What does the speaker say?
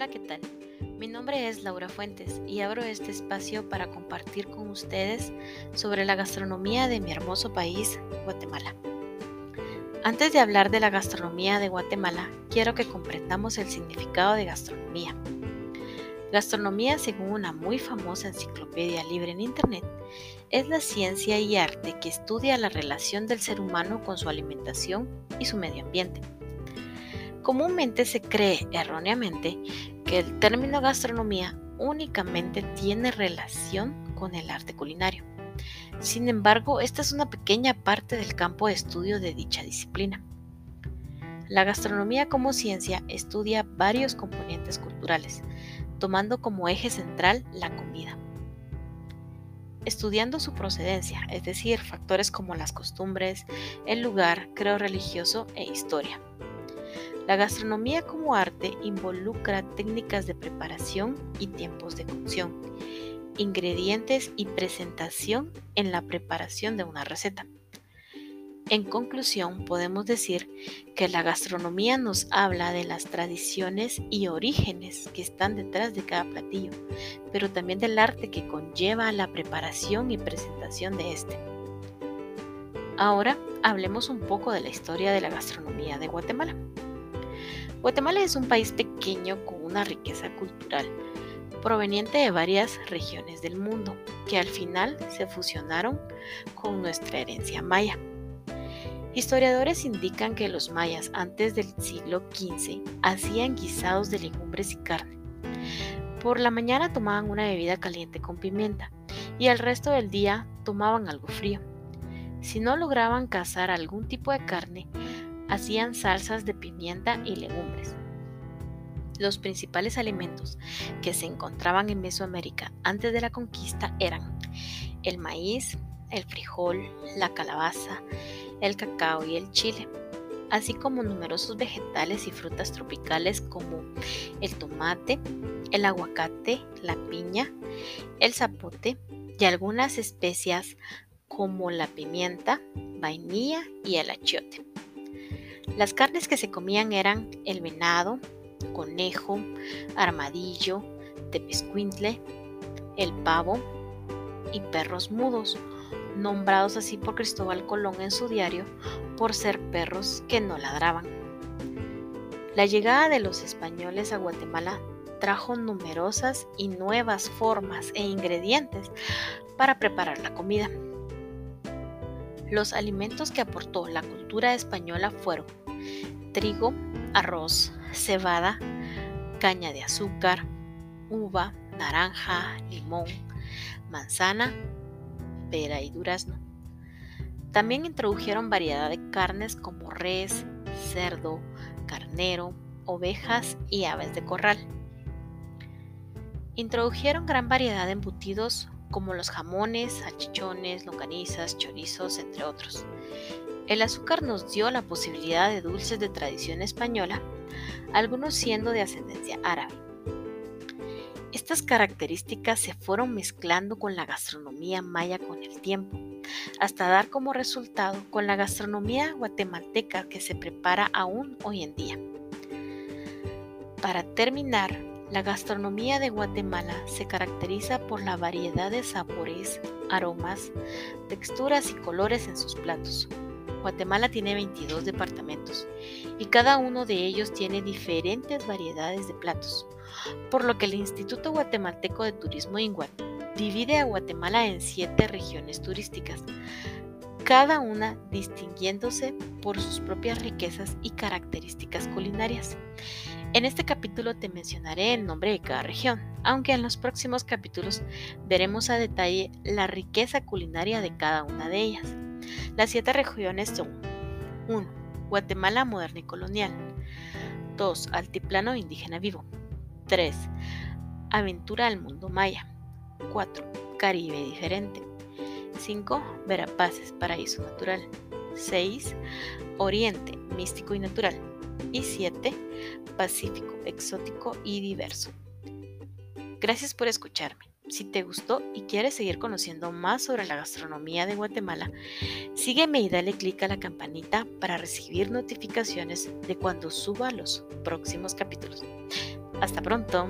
Hola, ¿qué tal? Mi nombre es Laura Fuentes y abro este espacio para compartir con ustedes sobre la gastronomía de mi hermoso país, Guatemala. Antes de hablar de la gastronomía de Guatemala, quiero que comprendamos el significado de gastronomía. Gastronomía, según una muy famosa enciclopedia libre en Internet, es la ciencia y arte que estudia la relación del ser humano con su alimentación y su medio ambiente. Comúnmente se cree erróneamente que el término gastronomía únicamente tiene relación con el arte culinario. Sin embargo, esta es una pequeña parte del campo de estudio de dicha disciplina. La gastronomía como ciencia estudia varios componentes culturales, tomando como eje central la comida. Estudiando su procedencia, es decir, factores como las costumbres, el lugar, creo religioso e historia. La gastronomía como arte involucra técnicas de preparación y tiempos de cocción, ingredientes y presentación en la preparación de una receta. En conclusión, podemos decir que la gastronomía nos habla de las tradiciones y orígenes que están detrás de cada platillo, pero también del arte que conlleva la preparación y presentación de este. Ahora hablemos un poco de la historia de la gastronomía de Guatemala. Guatemala es un país pequeño con una riqueza cultural proveniente de varias regiones del mundo que al final se fusionaron con nuestra herencia maya. Historiadores indican que los mayas antes del siglo XV hacían guisados de legumbres y carne. Por la mañana tomaban una bebida caliente con pimienta y el resto del día tomaban algo frío. Si no lograban cazar algún tipo de carne, hacían salsas de pimienta y legumbres. Los principales alimentos que se encontraban en Mesoamérica antes de la conquista eran el maíz, el frijol, la calabaza, el cacao y el chile, así como numerosos vegetales y frutas tropicales como el tomate, el aguacate, la piña, el zapote y algunas especias como la pimienta, vainilla y el achiote. Las carnes que se comían eran el venado, conejo, armadillo, tepescuintle, el pavo y perros mudos, nombrados así por Cristóbal Colón en su diario por ser perros que no ladraban. La llegada de los españoles a Guatemala trajo numerosas y nuevas formas e ingredientes para preparar la comida. Los alimentos que aportó la cultura española fueron trigo, arroz, cebada, caña de azúcar, uva, naranja, limón, manzana, pera y durazno. También introdujeron variedad de carnes como res, cerdo, carnero, ovejas y aves de corral. Introdujeron gran variedad de embutidos como los jamones, salchichones, longanizas, chorizos, entre otros. El azúcar nos dio la posibilidad de dulces de tradición española, algunos siendo de ascendencia árabe. Estas características se fueron mezclando con la gastronomía maya con el tiempo, hasta dar como resultado con la gastronomía guatemalteca que se prepara aún hoy en día. Para terminar, la gastronomía de Guatemala se caracteriza por la variedad de sabores, aromas, texturas y colores en sus platos. Guatemala tiene 22 departamentos y cada uno de ellos tiene diferentes variedades de platos, por lo que el Instituto Guatemalteco de Turismo INGUAT divide a Guatemala en siete regiones turísticas, cada una distinguiéndose por sus propias riquezas y características culinarias. En este capítulo te mencionaré el nombre de cada región, aunque en los próximos capítulos veremos a detalle la riqueza culinaria de cada una de ellas. Las siete regiones son 1. Guatemala moderna y colonial 2. Altiplano indígena vivo 3. Aventura al mundo maya 4. Caribe diferente 5. Verapaces, paraíso natural 6. Oriente, místico y natural y 7. Pacífico, exótico y diverso. Gracias por escucharme. Si te gustó y quieres seguir conociendo más sobre la gastronomía de Guatemala, sígueme y dale clic a la campanita para recibir notificaciones de cuando suba los próximos capítulos. Hasta pronto.